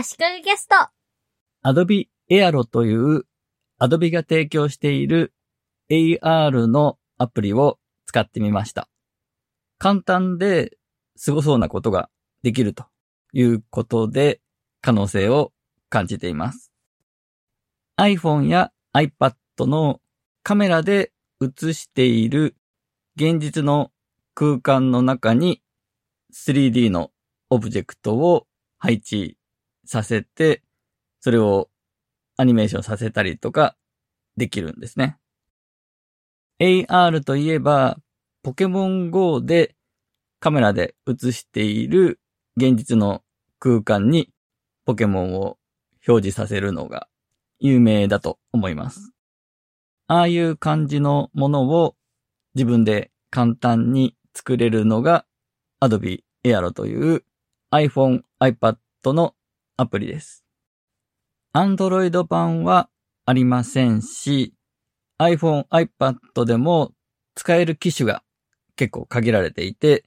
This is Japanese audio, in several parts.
足利ゲスト。Adobe Aero という Adobe が提供している AR のアプリを使ってみました。簡単で過ごそうなことができるということで可能性を感じています。iPhone や iPad のカメラで映している現実の空間の中に 3D のオブジェクトを配置させて、それをアニメーションさせたりとかできるんですね。AR といえば、ポケモン GO でカメラで映している現実の空間にポケモンを表示させるのが有名だと思います。ああいう感じのものを自分で簡単に作れるのが Adobe Aero という iPhone、iPad のアプリです。Android 版はありませんし、iPhone、iPad でも使える機種が結構限られていて、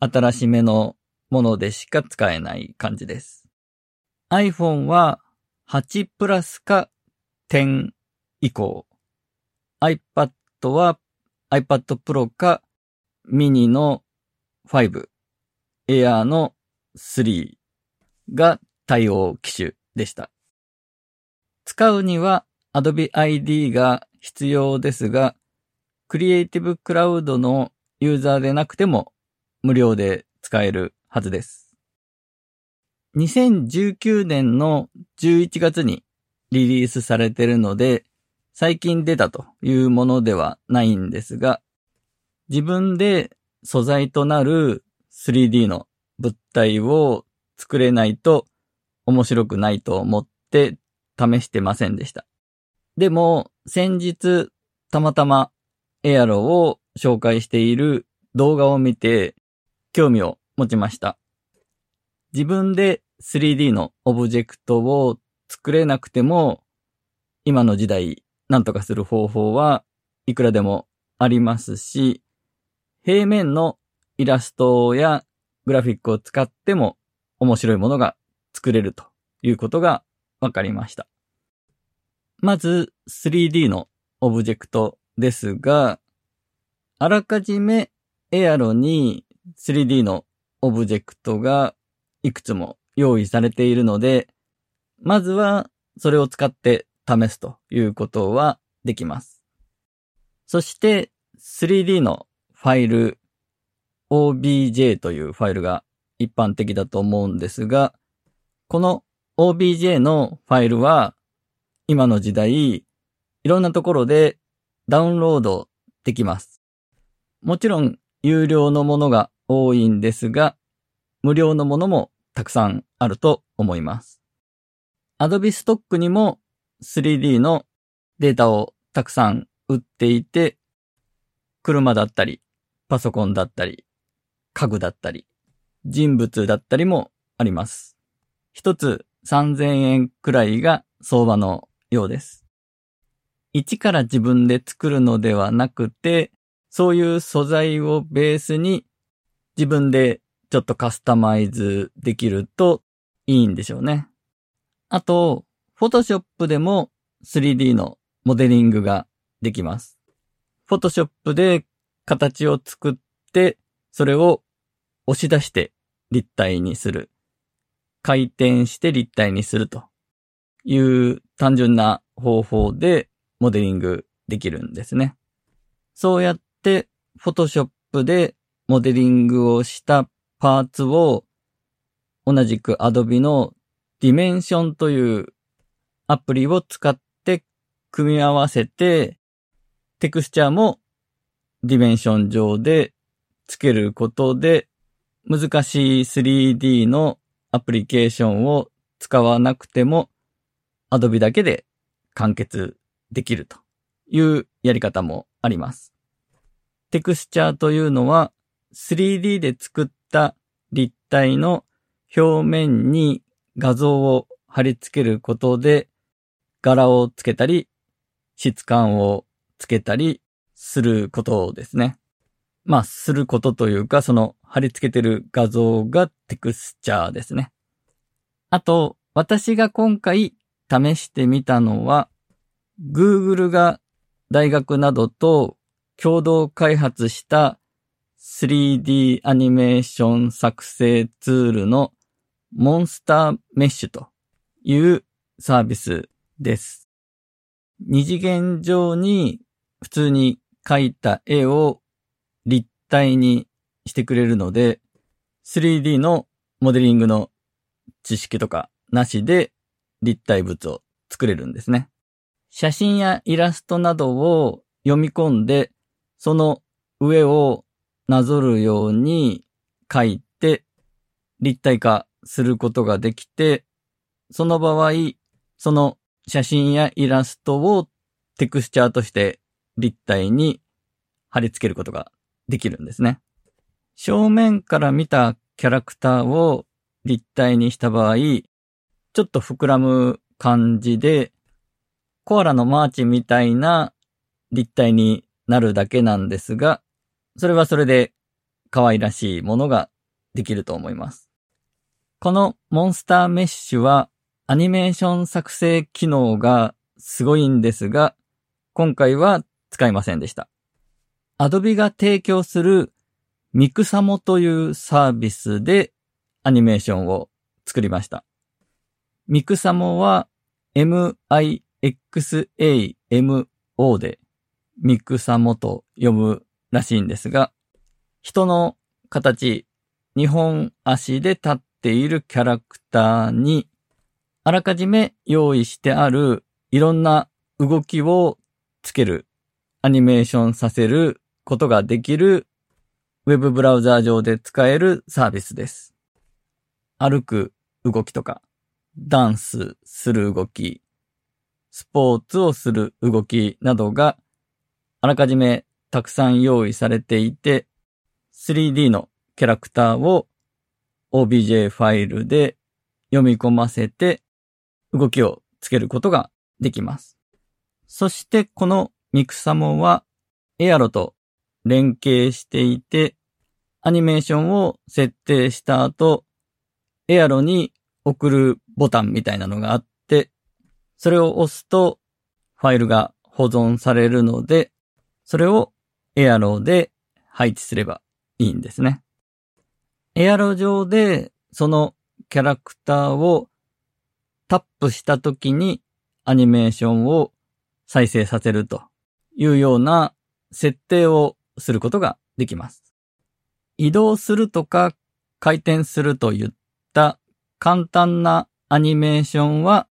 新しめのものでしか使えない感じです。iPhone は8プラスか10以降。iPad は iPad Pro か mini の5、Air の3が対応機種でした。使うには Adobe ID が必要ですが、Creative Cloud のユーザーでなくても無料で使えるはずです。2019年の11月にリリースされているので、最近出たというものではないんですが、自分で素材となる 3D の物体を作れないと面白くないと思って試してませんでした。でも、先日、たまたまエアロを紹介している動画を見て、興味を持ちました。自分で 3D のオブジェクトを作れなくても、今の時代、なんとかする方法はいくらでもありますし、平面のイラストやグラフィックを使っても面白いものが作れるということが分かりました。まず 3D のオブジェクトですが、あらかじめエアロに 3D のオブジェクトがいくつも用意されているので、まずはそれを使って試すということはできます。そして 3D のファイル obj というファイルが一般的だと思うんですが、この obj のファイルは今の時代いろんなところでダウンロードできます。もちろん有料のものが多いんですが、無料のものもたくさんあると思います。Adobe Stock にも 3D のデータをたくさん売っていて、車だったり、パソコンだったり、家具だったり、人物だったりもあります。一つ3000円くらいが相場のようです。一から自分で作るのではなくて、そういう素材をベースに自分でちょっとカスタマイズできるといいんでしょうね。あと、Photoshop でも 3D のモデリングができます。Photoshop で形を作って、それを押し出して立体にする。回転して立体にするという単純な方法でモデリングできるんですね。そうやって Photoshop でモデリングをしたパーツを同じく Adobe の Dimension というアプリを使って組み合わせてテクスチャーも Dimension 上で付けることで難しい 3D のアプリケーションを使わなくても Adobe だけで完結できるというやり方もあります。テクスチャーというのは 3D で作った立体の表面に画像を貼り付けることで柄をつけたり質感をつけたりすることですね。まあ、することというか、その貼り付けてる画像がテクスチャーですね。あと、私が今回試してみたのは、Google が大学などと共同開発した 3D アニメーション作成ツールのモンスターメッシュというサービスです。二次元上に普通に描いた絵を立体にしてくれるので、3D のモデリングの知識とかなしで立体物を作れるんですね。写真やイラストなどを読み込んで、その上をなぞるように書いて立体化することができて、その場合、その写真やイラストをテクスチャーとして立体に貼り付けることができるんですね。正面から見たキャラクターを立体にした場合、ちょっと膨らむ感じで、コアラのマーチみたいな立体になるだけなんですが、それはそれで可愛らしいものができると思います。この Monster Mash はアニメーション作成機能がすごいんですが、今回は使いませんでした。Adobe が提供する Mixamo というサービスでアニメーションを作りました。ミクサモは M-I-X-A-M-O でミクサモと読むらしいんですが、人の形、日本足で立っているキャラクターに、あらかじめ用意してあるいろんな動きをつける、アニメーションさせることができるウェブブラウザー上で使えるサービスです。歩く動きとか、ダンスする動き、スポーツをする動きなどがあらかじめたくさん用意されていて、3D のキャラクターを OBJ ファイルで読み込ませて動きをつけることができます。そしてこのミクサモはエアロと連携していて、アニメーションを設定した後、エアロに送るボタンみたいなのがあって、それを押すとファイルが保存されるので、それをエアロで配置すればいいんですね。エアロ上でそのキャラクターをタップした時にアニメーションを再生させるというような設定をすることができます。移動するとか回転するといった簡単なアニメーションは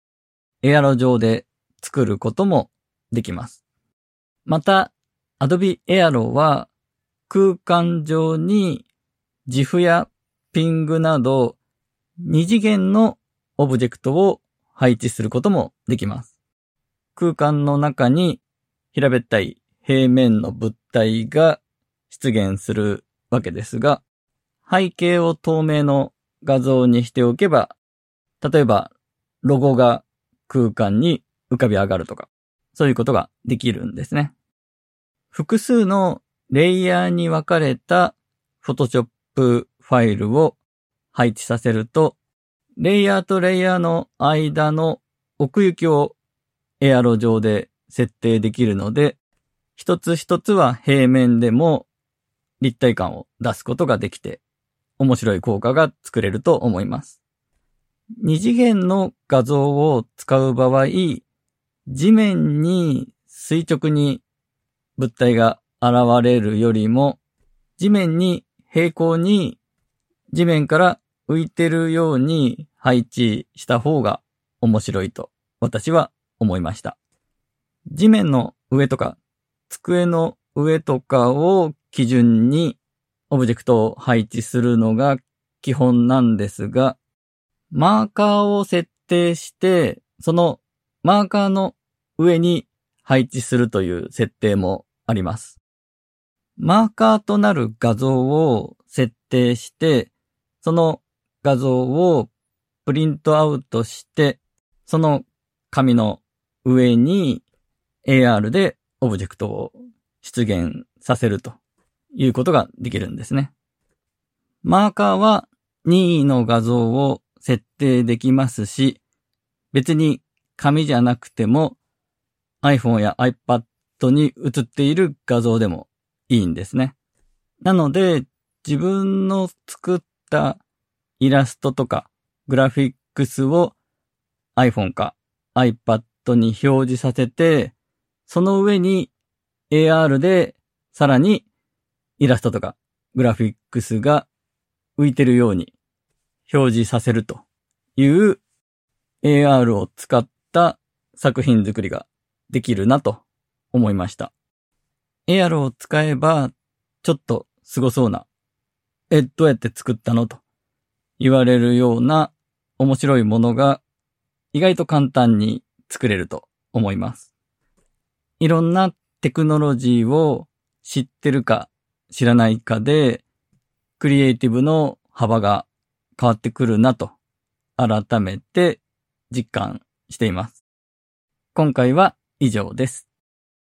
エアロ上で作ることもできます。また、Adobe Aero は空間上に GIF やピングなど二次元のオブジェクトを配置することもできます。空間の中に平べったい平面の物体が出現するわけですが、背景を透明の画像にしておけば、例えば、ロゴが空間に浮かび上がるとか、そういうことができるんですね。複数のレイヤーに分かれた Photoshop ファイルを配置させると、レイヤーとレイヤーの間の奥行きをエアロ上で設定できるので、一つ一つは平面でも立体感を出すことができて、面白い効果が作れると思います。二次元の画像を使う場合、地面に垂直に物体が現れるよりも、地面に平行に地面から浮いてるように配置した方が面白いと私は思いました。地面の上とか机の上とかを基準にオブジェクトを配置するのが基本なんですが、マーカーを設定して、そのマーカーの上に配置するという設定もあります。マーカーとなる画像を設定して、その画像をプリントアウトして、その紙の上に AR でオブジェクトを出現させるということができるんですね。マーカーは任意の画像を設定できますし、別に紙じゃなくても iPhone や iPad に映っている画像でもいいんですね。なので、自分の作ったイラストとかグラフィックスを iPhone か iPad に表示させて、その上に AR でさらにイラストとかグラフィックスが浮いてるように表示させるという AR を使った作品作りができるなと思いました。AR を使えばちょっと凄そうな、え、どうやって作ったの？と言われるような面白いものが意外と簡単に作れると思います。いろんなテクノロジーを知ってるか知らないかで、クリエイティブの幅が変わってくるなと、改めて実感しています。今回は以上です。